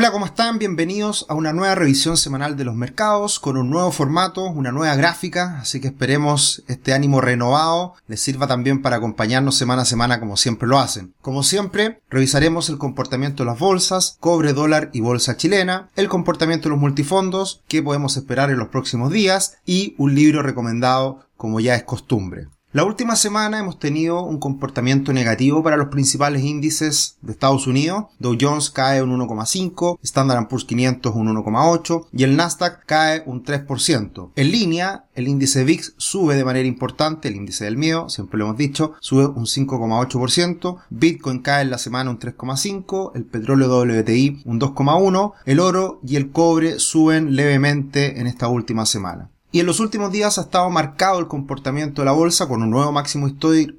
Hola, ¿cómo están? Bienvenidos a una nueva revisión semanal de los mercados con un nuevo formato, una nueva gráfica, así que esperemos este ánimo renovado les sirva también para acompañarnos semana a semana como siempre lo hacen. Como siempre, revisaremos el comportamiento de las bolsas, cobre, dólar y bolsa chilena, el comportamiento de los multifondos, qué podemos esperar en los próximos días y un libro recomendado como ya es costumbre. La última semana hemos tenido un comportamiento negativo para los principales índices de Estados Unidos. Dow Jones cae un 1,5, Standard Poor's 500 un 1,8 y el Nasdaq cae un 3%. En línea, el índice VIX sube de manera importante, el índice del miedo, siempre lo hemos dicho, sube un 5,8%, Bitcoin cae en la semana un 3,5, el petróleo WTI un 2,1, el oro y el cobre suben levemente en esta última semana. Y en los últimos días ha estado marcado el comportamiento de la bolsa con un nuevo máximo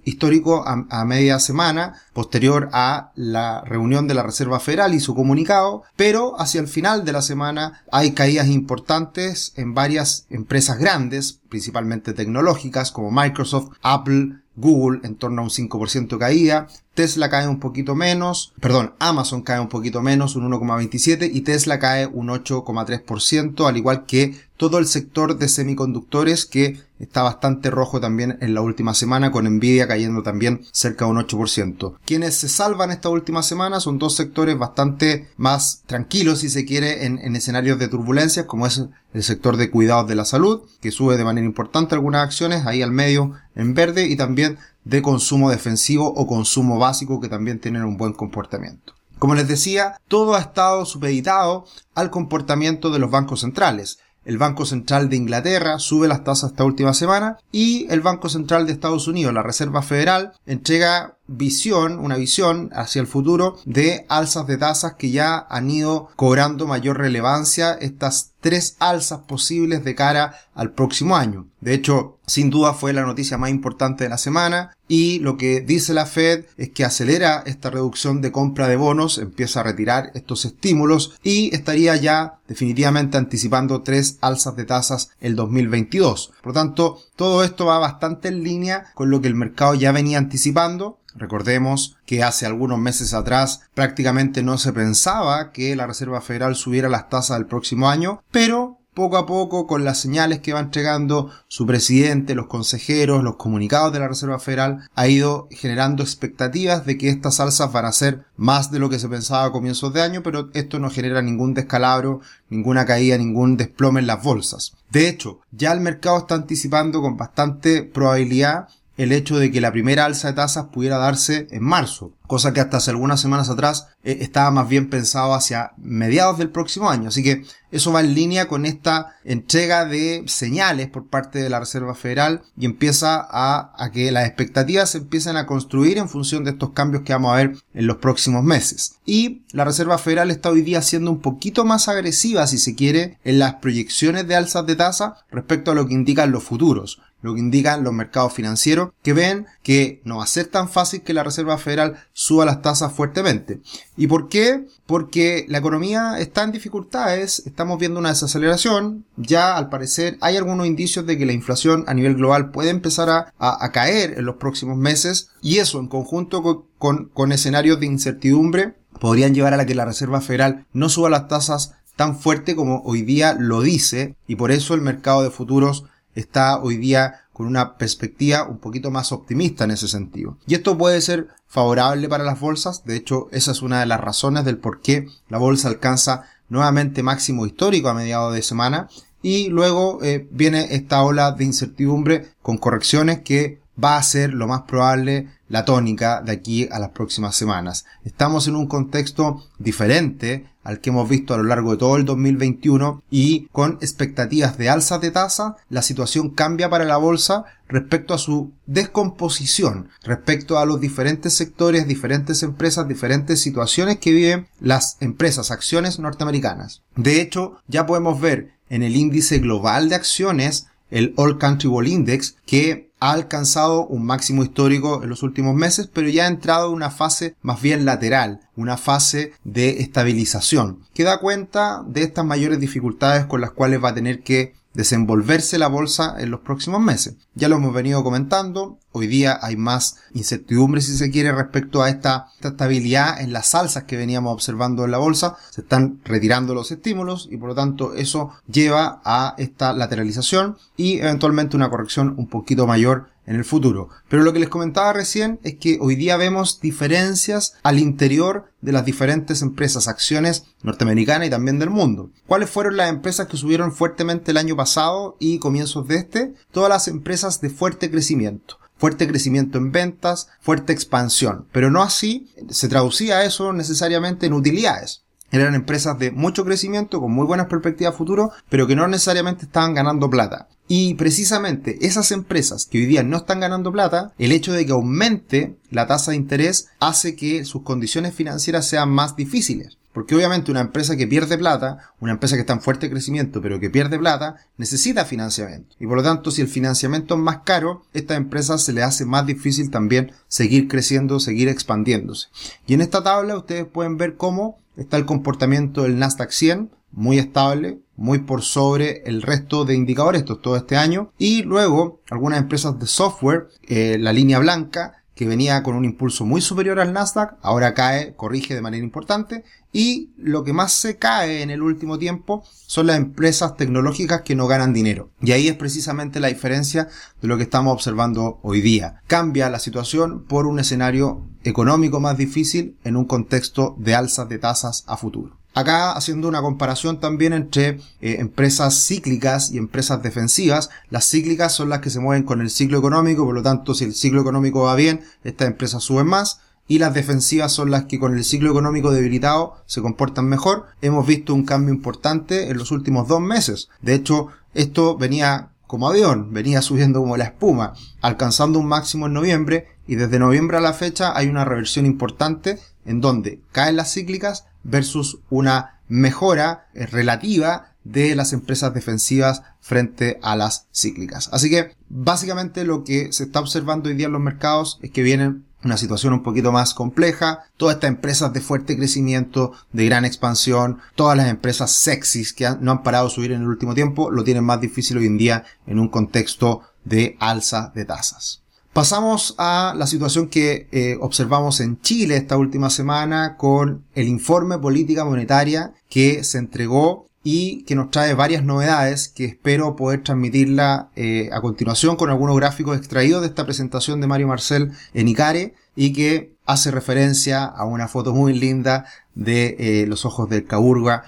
histórico a, media semana, posterior a la reunión de la Reserva Federal y su comunicado, pero hacia el final de la semana hay caídas importantes en varias empresas grandes, principalmente tecnológicas, como Microsoft, Apple, Google en torno a un 5% de caída, Tesla cae un poquito menos, perdón, Amazon cae un poquito menos, un 1,27 y Tesla cae un 8,3%, al igual que todo el sector de semiconductores que está bastante rojo también en la última semana, con Nvidia cayendo también cerca de un 8%. Quienes se salvan esta última semana son dos sectores bastante más tranquilos, si se quiere, en, en escenarios de turbulencias, como es el sector de cuidados de la salud, que sube de manera importante algunas acciones, ahí al medio en verde, y también de consumo defensivo o consumo básico, que también tienen un buen comportamiento. Como les decía, todo ha estado supeditado al comportamiento de los bancos centrales el Banco Central de Inglaterra sube las tasas esta última semana y el Banco Central de Estados Unidos, la Reserva Federal, entrega visión, una visión hacia el futuro de alzas de tasas que ya han ido cobrando mayor relevancia estas tres alzas posibles de cara al próximo año. De hecho, sin duda fue la noticia más importante de la semana y lo que dice la Fed es que acelera esta reducción de compra de bonos, empieza a retirar estos estímulos y estaría ya definitivamente anticipando tres alzas de tasas el 2022. Por lo tanto, todo esto va bastante en línea con lo que el mercado ya venía anticipando. Recordemos que hace algunos meses atrás prácticamente no se pensaba que la Reserva Federal subiera las tasas del próximo año, pero poco a poco con las señales que va entregando su presidente, los consejeros, los comunicados de la Reserva Federal, ha ido generando expectativas de que estas alzas van a ser más de lo que se pensaba a comienzos de año, pero esto no genera ningún descalabro, ninguna caída, ningún desplome en las bolsas. De hecho, ya el mercado está anticipando con bastante probabilidad el hecho de que la primera alza de tasas pudiera darse en marzo, cosa que hasta hace algunas semanas atrás eh, estaba más bien pensado hacia mediados del próximo año. Así que eso va en línea con esta entrega de señales por parte de la Reserva Federal y empieza a, que las expectativas se empiecen a construir en función de estos cambios que vamos a ver en los próximos meses. Y la Reserva Federal está hoy día siendo un poquito más agresiva, si se quiere, en las proyecciones de alzas de tasa respecto a lo que indican los futuros lo que indican los mercados financieros, que ven que no va a ser tan fácil que la Reserva Federal suba las tasas fuertemente. ¿Y por qué? Porque la economía está en dificultades, estamos viendo una desaceleración, ya al parecer hay algunos indicios de que la inflación a nivel global puede empezar a, caer en los próximos meses, y eso en conjunto con, con escenarios de incertidumbre podrían llevar a la que la Reserva Federal no suba las tasas tan fuerte como hoy día lo dice, y por eso el mercado de futuros está hoy día con una perspectiva un poquito más optimista en ese sentido. Y esto puede ser favorable para las bolsas, de hecho esa es una de las razones del por qué la bolsa alcanza nuevamente máximo histórico a mediados de semana y luego eh, viene esta ola de incertidumbre con correcciones que va a ser lo más probable la tónica de aquí a las próximas semanas. Estamos en un contexto diferente al que hemos visto a lo largo de todo el 2021 y con expectativas de alzas de tasa, la situación cambia para la bolsa respecto a su descomposición, respecto a los diferentes sectores, diferentes empresas, diferentes situaciones que viven las empresas, acciones norteamericanas. De hecho, ya podemos ver en el índice global de acciones, el All Country World Index, que ha alcanzado un máximo histórico en los últimos meses, pero ya ha entrado en una fase más bien lateral, una fase de estabilización, que da cuenta de estas mayores dificultades con las cuales va a tener que desenvolverse la bolsa en los próximos meses. Ya lo hemos venido comentando, hoy día hay más incertidumbre si se quiere respecto a esta, estabilidad en las salsas que veníamos observando en la bolsa, se están retirando los estímulos y por lo tanto eso lleva a esta lateralización y eventualmente una corrección un poquito mayor en el futuro. Pero lo que les comentaba recién es que hoy día vemos diferencias al interior de las diferentes empresas, acciones norteamericanas y también del mundo. ¿Cuáles fueron las empresas que subieron fuertemente el año pasado y comienzos de este? Todas las empresas de fuerte crecimiento fuerte crecimiento en ventas, fuerte expansión, pero no así se traducía eso necesariamente en utilidades. Eran empresas de mucho crecimiento, con muy buenas perspectivas futuro, pero que no necesariamente estaban ganando plata. Y precisamente esas empresas que hoy día no están ganando plata, el hecho de que aumente la tasa de interés hace que sus condiciones financieras sean más difíciles. Porque obviamente una empresa que pierde plata, una empresa que está en fuerte crecimiento pero que pierde plata, necesita financiamiento. Y por lo tanto, si el financiamiento es más caro, a estas empresas se le hace más difícil también seguir creciendo, seguir expandiéndose. Y en esta tabla ustedes pueden ver cómo está el comportamiento del Nasdaq 100, muy estable, muy por sobre el resto de indicadores, esto todo este año. Y luego algunas empresas de software, eh, la línea blanca, que venía con un impulso muy superior al Nasdaq, ahora cae, corrige de manera importante. Y lo que más se cae en el último tiempo son las empresas tecnológicas que no ganan dinero. Y ahí es precisamente la diferencia de lo que estamos observando hoy día. Cambia la situación por un escenario económico más difícil en un contexto de alzas de tasas a futuro. Acá haciendo una comparación también entre eh, empresas cíclicas y empresas defensivas. Las cíclicas son las que se mueven con el ciclo económico, por lo tanto si el ciclo económico va bien, estas empresas suben más. Y las defensivas son las que con el ciclo económico debilitado se comportan mejor. Hemos visto un cambio importante en los últimos dos meses. De hecho, esto venía como avión, venía subiendo como la espuma, alcanzando un máximo en noviembre y desde noviembre a la fecha hay una reversión importante en donde caen las cíclicas versus una mejora eh, relativa de las empresas defensivas frente a las cíclicas. Así que básicamente lo que se está observando hoy día en los mercados es que vienen una situación un poquito más compleja, todas estas empresas de fuerte crecimiento, de gran expansión, todas las empresas sexys que no han parado de subir en el último tiempo, lo tienen más difícil hoy en día en un contexto de alza de tasas. Pasamos a la situación que eh, observamos en Chile esta última semana con el informe política monetaria que se entregó y que nos trae varias novedades que espero poder transmitirla eh, a continuación con algunos gráficos extraídos de esta presentación de Mario Marcel en Icare y que hace referencia a una foto muy linda de eh, los ojos del Caburga,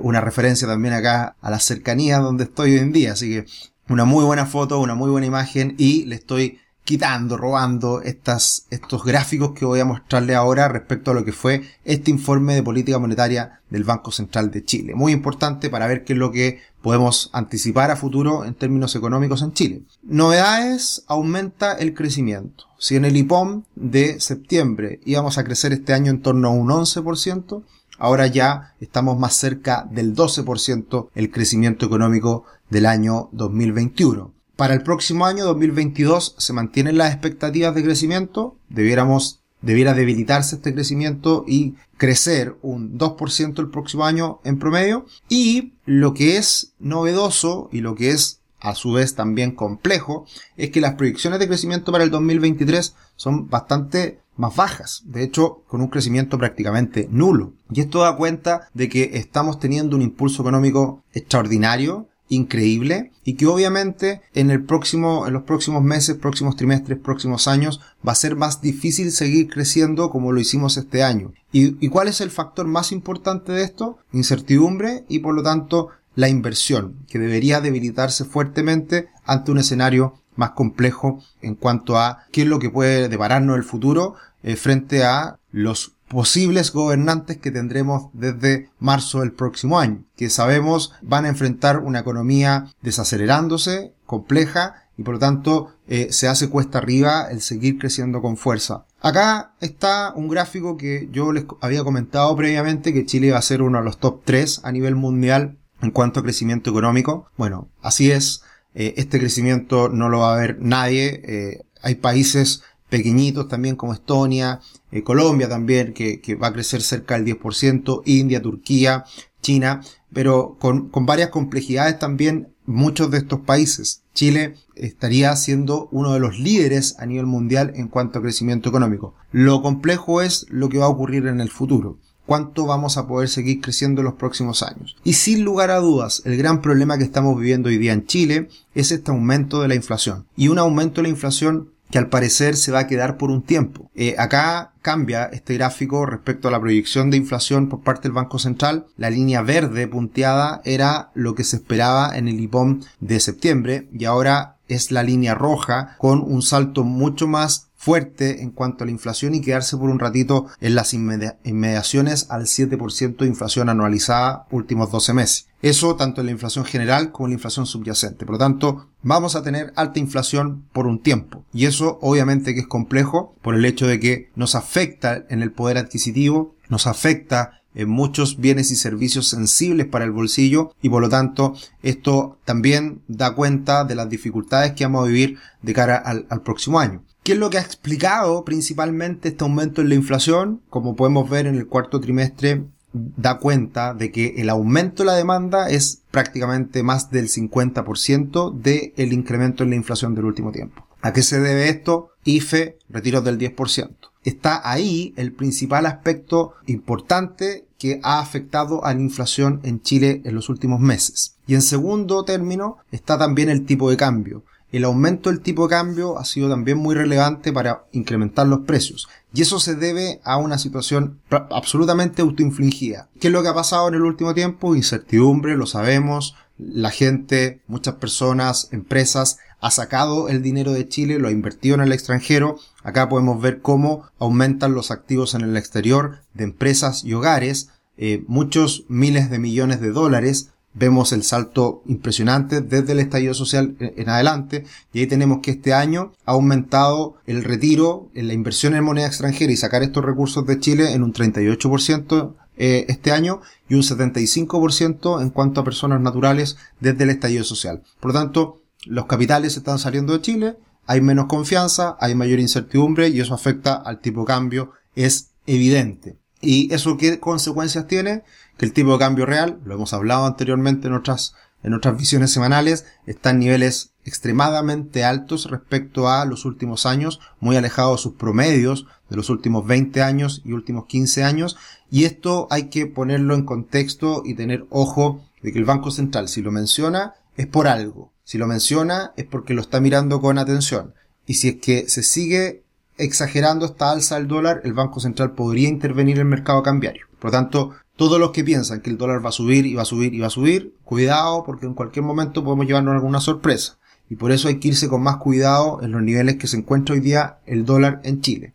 una referencia también acá a la cercanía donde estoy hoy en día, así que una muy buena foto, una muy buena imagen y le estoy quitando, robando estas, estos gráficos que voy a mostrarle ahora respecto a lo que fue este informe de política monetaria del Banco Central de Chile. Muy importante para ver qué es lo que podemos anticipar a futuro en términos económicos en Chile. Novedades, aumenta el crecimiento. Si en el IPOM de septiembre íbamos a crecer este año en torno a un 11%, ahora ya estamos más cerca del 12% el crecimiento económico del año 2021. Para el próximo año 2022 se mantienen las expectativas de crecimiento, debiéramos debiera debilitarse este crecimiento y crecer un 2% el próximo año en promedio. Y lo que es novedoso y lo que es a su vez también complejo es que las proyecciones de crecimiento para el 2023 son bastante más bajas, de hecho con un crecimiento prácticamente nulo. Y esto da cuenta de que estamos teniendo un impulso económico extraordinario increíble y que obviamente en el próximo, en los próximos meses, próximos trimestres, próximos años va a ser más difícil seguir creciendo como lo hicimos este año. ¿Y, cuál es el factor más importante de esto? Incertidumbre y por lo tanto la inversión, que debería debilitarse fuertemente ante un escenario más complejo en cuanto a qué es lo que puede depararnos el futuro eh, frente a los posibles gobernantes que tendremos desde marzo del próximo año, que sabemos van a enfrentar una economía desacelerándose, compleja, y por lo tanto eh, se hace cuesta arriba el seguir creciendo con fuerza. Acá está un gráfico que yo les había comentado previamente que Chile va a ser uno de los top 3 a nivel mundial en cuanto a crecimiento económico. Bueno, así es. Eh, este crecimiento no lo va a ver nadie. Eh, hay países pequeñitos también como Estonia, eh, Colombia también, que, va a crecer cerca del 10%, India, Turquía, China, pero con, con varias complejidades también muchos de estos países. Chile estaría siendo uno de los líderes a nivel mundial en cuanto a crecimiento económico. Lo complejo es lo que va a ocurrir en el futuro cuánto vamos a poder seguir creciendo en los próximos años. Y sin lugar a dudas, el gran problema que estamos viviendo hoy día en Chile es este aumento de la inflación. Y un aumento de la inflación que al parecer se va a quedar por un tiempo. Eh, acá cambia este gráfico respecto a la proyección de inflación por parte del Banco Central. La línea verde punteada era lo que se esperaba en el IPOM de septiembre y ahora es la línea roja con un salto mucho más fuerte en cuanto a la inflación y quedarse por un ratito en las inmediaciones al 7% de inflación anualizada últimos 12 meses. Eso tanto en la inflación general como en la inflación subyacente. Por lo tanto, vamos a tener alta inflación por un tiempo. Y eso obviamente que es complejo por el hecho de que nos afecta en el poder adquisitivo, nos afecta en muchos bienes y servicios sensibles para el bolsillo y por lo tanto esto también da cuenta de las dificultades que vamos a vivir de cara al, próximo año. ¿Qué es lo que ha explicado principalmente este aumento en la inflación? Como podemos ver en el cuarto trimestre, da cuenta de que el aumento de la demanda es prácticamente más del 50% del incremento en la inflación del último tiempo. ¿A qué se debe esto? IFE, retiros del 10%. Está ahí el principal aspecto importante que ha afectado a la inflación en Chile en los últimos meses. Y en segundo término está también el tipo de cambio el aumento del tipo de cambio ha sido también muy relevante para incrementar los precios. Y eso se debe a una situación absolutamente autoinfligida. ¿Qué es lo que ha pasado en el último tiempo? Incertidumbre, lo sabemos. La gente, muchas personas, empresas, ha sacado el dinero de Chile, lo ha invertido en el extranjero. Acá podemos ver cómo aumentan los activos en el exterior de empresas y hogares. Eh, muchos miles de millones de dólares vemos el salto impresionante desde el estallido social en adelante y ahí tenemos que este año ha aumentado el retiro en la inversión en moneda extranjera y sacar estos recursos de Chile en un 38% eh, este año y un 75% en cuanto a personas naturales desde el estallido social. Por lo tanto, los capitales están saliendo de Chile, hay menos confianza, hay mayor incertidumbre y eso afecta al tipo de cambio, es evidente. ¿Y eso qué consecuencias tiene? Que el tipo de cambio real, lo hemos hablado anteriormente en otras, en otras visiones semanales, está en niveles extremadamente altos respecto a los últimos años, muy alejados de sus promedios de los últimos 20 años y últimos 15 años. Y esto hay que ponerlo en contexto y tener ojo de que el Banco Central, si lo menciona, es por algo. Si lo menciona, es porque lo está mirando con atención. Y si es que se sigue exagerando esta alza del dólar, el Banco Central podría intervenir en el mercado cambiario. Por lo tanto, todos los que piensan que el dólar va a subir y va a subir y va a subir, cuidado porque en cualquier momento podemos llevarnos alguna sorpresa. Y por eso hay que irse con más cuidado en los niveles que se encuentra hoy día el dólar en Chile.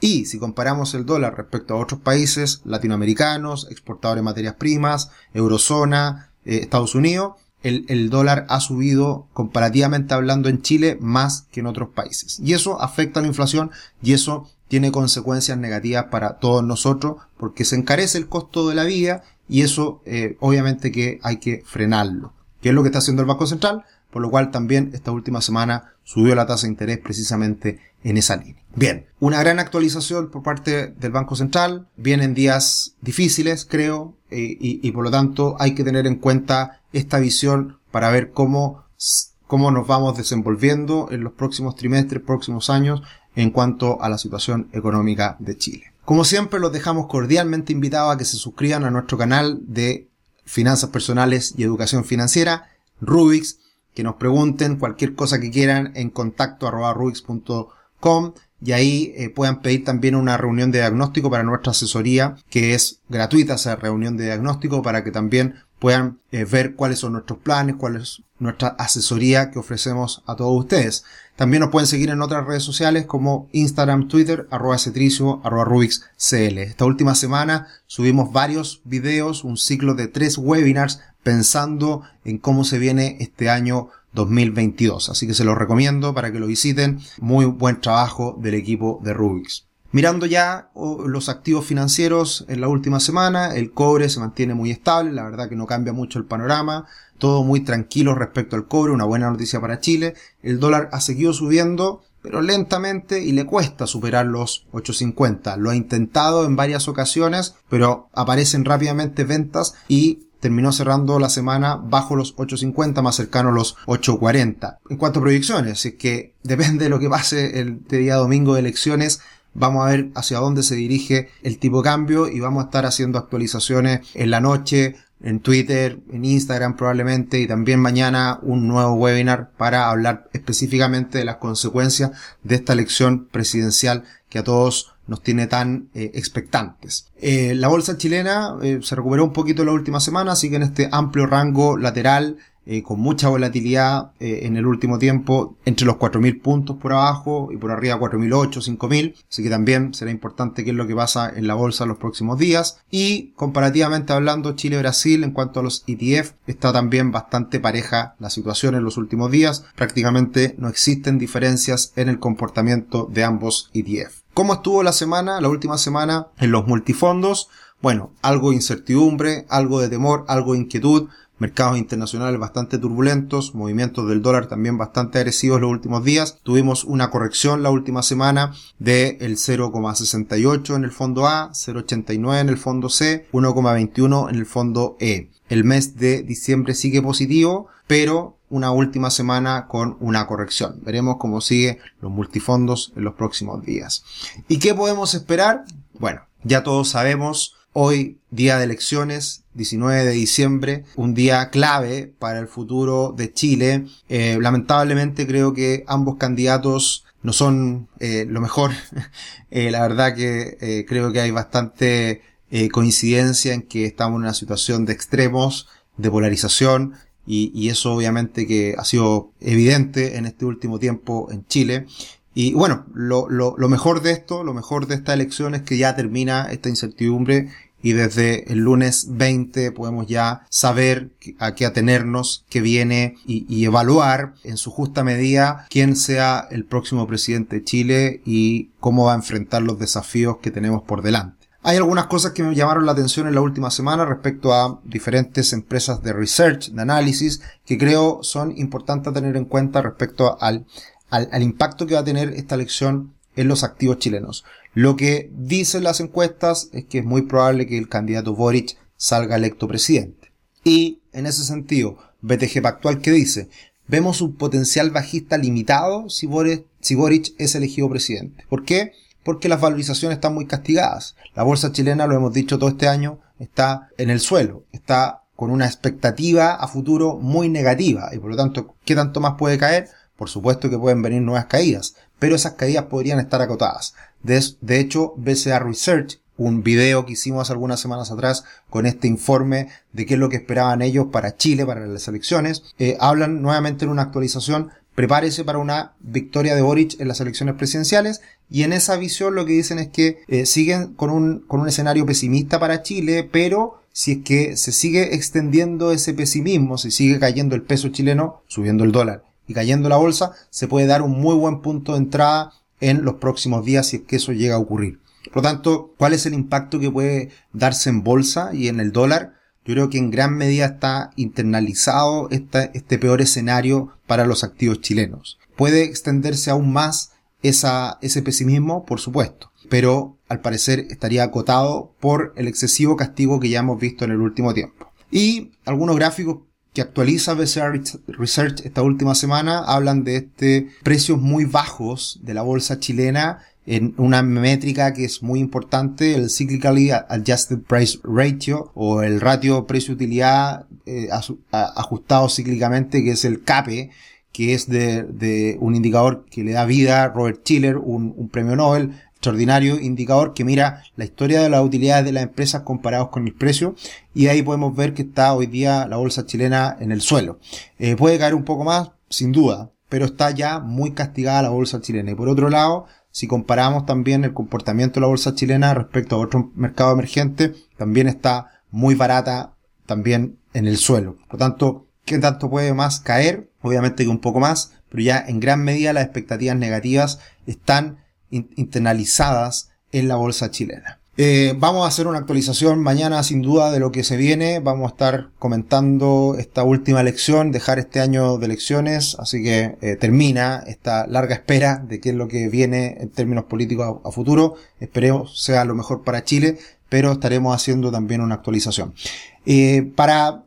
Y si comparamos el dólar respecto a otros países latinoamericanos, exportadores de materias primas, eurozona, eh, Estados Unidos, el, dólar ha subido comparativamente hablando en Chile más que en otros países. Y eso afecta a la inflación y eso tiene consecuencias negativas para todos nosotros porque se encarece el costo de la vida y eso eh, obviamente que hay que frenarlo. ¿Qué es lo que está haciendo el Banco Central? Por lo cual también esta última semana subió la tasa de interés precisamente en esa línea. Bien, una gran actualización por parte del Banco Central. Vienen días difíciles, creo, eh, y, y por lo tanto hay que tener en cuenta esta visión para ver cómo, cómo nos vamos desenvolviendo en los próximos trimestres, próximos años en cuanto a la situación económica de Chile. Como siempre, los dejamos cordialmente invitados a que se suscriban a nuestro canal de finanzas personales y educación financiera, Rubix, que nos pregunten cualquier cosa que quieran en contacto arroba rubix.com y ahí eh, puedan pedir también una reunión de diagnóstico para nuestra asesoría, que es gratuita esa reunión de diagnóstico para que también puedan eh, ver cuáles son nuestros planes, cuál es nuestra asesoría que ofrecemos a todos ustedes. También nos pueden seguir en otras redes sociales como Instagram, Twitter, arroba cetricio, arroba. Esta última semana subimos varios videos, un ciclo de tres webinars pensando en cómo se viene este año 2022. Así que se los recomiendo para que lo visiten. Muy buen trabajo del equipo de Rubix. Mirando ya los activos financieros en la última semana, el cobre se mantiene muy estable, la verdad que no cambia mucho el panorama, todo muy tranquilo respecto al cobre, una buena noticia para Chile. El dólar ha seguido subiendo, pero lentamente y le cuesta superar los 8.50. Lo ha intentado en varias ocasiones, pero aparecen rápidamente ventas y terminó cerrando la semana bajo los 8.50, más cercano a los 8.40. En cuanto a proyecciones, es que depende de lo que pase el día domingo de elecciones, vamos a ver hacia dónde se dirige el tipo de cambio y vamos a estar haciendo actualizaciones en la noche, en Twitter, en Instagram probablemente y también mañana un nuevo webinar para hablar específicamente de las consecuencias de esta elección presidencial que a todos nos tiene tan eh, expectantes. Eh, la bolsa chilena eh, se recuperó un poquito la última semana, así que en este amplio rango lateral eh, con mucha volatilidad eh, en el último tiempo, entre los 4.000 puntos por abajo y por arriba 4.008, 5.000. Así que también será importante qué es lo que pasa en la bolsa en los próximos días. Y comparativamente hablando, Chile-Brasil en cuanto a los ETF está también bastante pareja la situación en los últimos días. Prácticamente no existen diferencias en el comportamiento de ambos ETF. ¿Cómo estuvo la semana, la última semana en los multifondos? Bueno, algo de incertidumbre, algo de temor, algo de inquietud, mercados internacionales bastante turbulentos, movimientos del dólar también bastante agresivos los últimos días. Tuvimos una corrección la última semana de el 0,68 en el fondo A, 0,89 en el fondo C, 1,21 en el fondo E. El mes de diciembre sigue positivo, pero una última semana con una corrección. Veremos cómo sigue los multifondos en los próximos días. ¿Y qué podemos esperar? Bueno, ya todos sabemos Hoy, día de elecciones, 19 de diciembre, un día clave para el futuro de Chile. Eh, lamentablemente creo que ambos candidatos no son eh, lo mejor. eh, la verdad que creo que hay bastante coincidencia en que estamos en una situación de extremos, de polarización, y, eso obviamente que ha sido evidente en este último tiempo en Chile. Y bueno, lo, lo, mejor de esto, lo mejor de esta elección es que ya termina esta incertidumbre y desde el lunes 20 podemos ya saber a qué atenernos, qué viene y, evaluar en su justa medida quién sea el próximo presidente de Chile y cómo va a enfrentar los desafíos que tenemos por delante. Hay algunas cosas que me llamaron la atención en la última semana respecto a diferentes empresas de research, de análisis, que creo son importantes a tener en cuenta respecto al al, al, impacto que va a tener esta elección en los activos chilenos. Lo que dicen las encuestas es que es muy probable que el candidato Boric salga electo presidente. Y en ese sentido, BTG Pactual que dice, vemos un potencial bajista limitado si Boric, si Boric es elegido presidente. ¿Por qué? Porque las valorizaciones están muy castigadas. La bolsa chilena, lo hemos dicho todo este año, está en el suelo, está con una expectativa a futuro muy negativa y por lo tanto, ¿qué tanto más puede caer? Por supuesto que pueden venir nuevas caídas, pero esas caídas podrían estar acotadas. De, hecho, BCA Research, un video que hicimos algunas semanas atrás con este informe de qué es lo que esperaban ellos para Chile, para las elecciones, eh, hablan nuevamente en una actualización, prepárese para una victoria de Boric en las elecciones presidenciales, y en esa visión lo que dicen es que eh, siguen con un, con un escenario pesimista para Chile, pero si es que se sigue extendiendo ese pesimismo, si sigue cayendo el peso chileno, subiendo el dólar y cayendo la bolsa, se puede dar un muy buen punto de entrada en los próximos días si es que eso llega a ocurrir. Por lo tanto, ¿cuál es el impacto que puede darse en bolsa y en el dólar? Yo creo que en gran medida está internalizado este, peor escenario para los activos chilenos. ¿Puede extenderse aún más ese pesimismo? Por supuesto. Pero al parecer estaría acotado por el excesivo castigo que ya hemos visto en el último tiempo. Y algunos gráficos que actualiza BCR Research esta última semana hablan de este precios muy bajos de la bolsa chilena en una métrica que es muy importante, el Cyclically Adjusted Price Ratio o el ratio precio-utilidad eh, ajustado cíclicamente, que es el CAPE, que es de, un indicador que le da vida a Robert Schiller, un, un premio Nobel, extraordinario indicador que mira la historia de las utilidades de las empresas comparados con el precio y ahí podemos ver que está hoy día la bolsa chilena en el suelo. Eh, puede caer un poco más, sin duda, pero está ya muy castigada la bolsa chilena. Y por otro lado, si comparamos también el comportamiento de la bolsa chilena respecto a otro mercado emergente, también está muy barata también en el suelo. Por lo tanto, ¿qué tanto puede más caer? Obviamente que un poco más, pero ya en gran medida las expectativas negativas están internalizadas en la bolsa chilena. Eh, vamos a hacer una actualización mañana sin duda de lo que se viene. Vamos a estar comentando esta última elección, dejar este año de elecciones, así que eh, termina esta larga espera de qué es lo que viene en términos políticos a, futuro. Esperemos sea lo mejor para Chile, pero estaremos haciendo también una actualización. Eh, para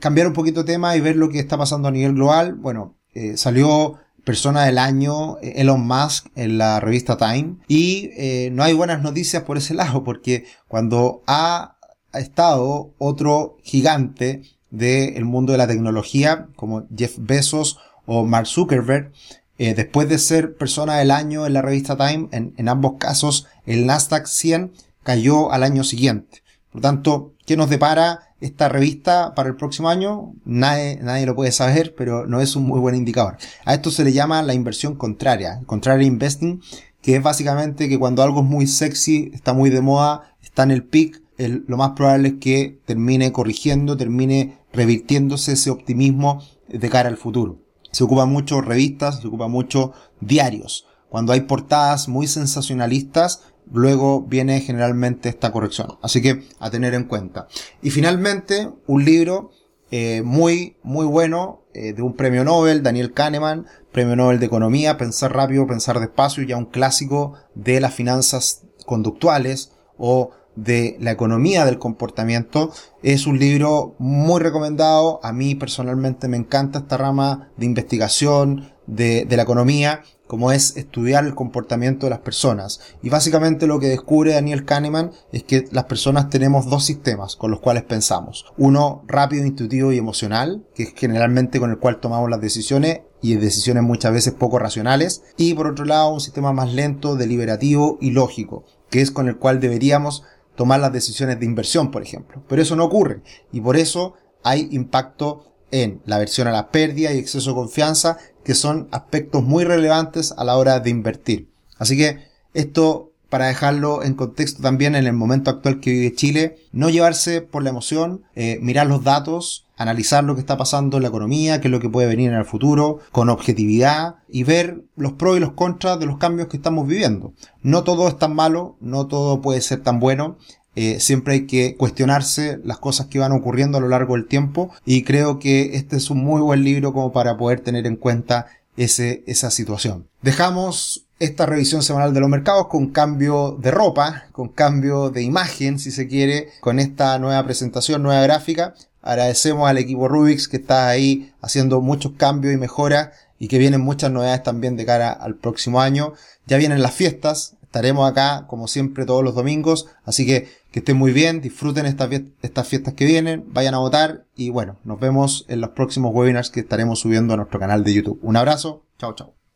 cambiar un poquito de tema y ver lo que está pasando a nivel global, bueno, salió persona del año eh, Elon Musk en la revista Time. Y no hay buenas noticias por ese lado porque cuando ha estado otro gigante del mundo de la tecnología como Jeff Bezos o Mark Zuckerberg después de ser persona del año en la revista Time en, en ambos casos el Nasdaq 100 cayó al año siguiente. Por tanto, ¿qué nos depara esta revista para el próximo año? Nadie, nadie lo puede saber, pero no es un muy buen indicador. A esto se le llama la inversión contraria, contraria investing, que es básicamente que cuando algo es muy sexy, está muy de moda, está en el peak, lo más probable es que termine corrigiendo, termine revirtiéndose ese optimismo de cara al futuro. Se ocupa mucho revistas, se ocupa mucho diarios. Cuando hay portadas muy sensacionalistas, luego viene generalmente esta corrección. Así que a tener en cuenta. Y finalmente, un libro eh, muy, muy bueno eh, de un premio Nobel, Daniel Kahneman, premio Nobel de Economía, Pensar rápido, pensar despacio, ya un clásico de las finanzas conductuales o de la economía del comportamiento. Es un libro muy recomendado. A mí personalmente me encanta esta rama de investigación de, la economía como es estudiar el comportamiento de las personas. Y básicamente lo que descubre Daniel Kahneman es que las personas tenemos dos sistemas con los cuales pensamos. Uno rápido, intuitivo y emocional, que es generalmente con el cual tomamos las decisiones y decisiones muchas veces poco racionales. Y por otro lado, un sistema más lento, deliberativo y lógico, que es con el cual deberíamos tomar las decisiones de inversión, por ejemplo. Pero eso no ocurre y por eso hay impacto en la aversión a la pérdida y exceso de confianza, que son aspectos muy relevantes a la hora de invertir. Así que esto para dejarlo en contexto también en el momento actual que vive Chile, no llevarse por la emoción, eh, mirar los datos, analizar lo que está pasando en la economía, qué es lo que puede venir en el futuro, con objetividad y ver los pros y los contras de los cambios que estamos viviendo. No todo es tan malo, no todo puede ser tan bueno, eh, siempre hay que cuestionarse las cosas que van ocurriendo a lo largo del tiempo y creo que este es un muy buen libro como para poder tener en cuenta ese, esa situación. Dejamos esta revisión semanal de los mercados con cambio de ropa, con cambio de imagen, si se quiere, con esta nueva presentación, nueva gráfica. Agradecemos al equipo Rubix que está ahí haciendo muchos cambios y mejoras y que vienen muchas novedades también de cara al próximo año. Ya vienen las fiestas, estaremos acá como siempre todos los domingos, así que que estén muy bien, disfruten estas, estas fiestas que vienen, vayan a votar y bueno, nos vemos en los próximos webinars que estaremos subiendo a nuestro canal de YouTube. Un abrazo, chao chao.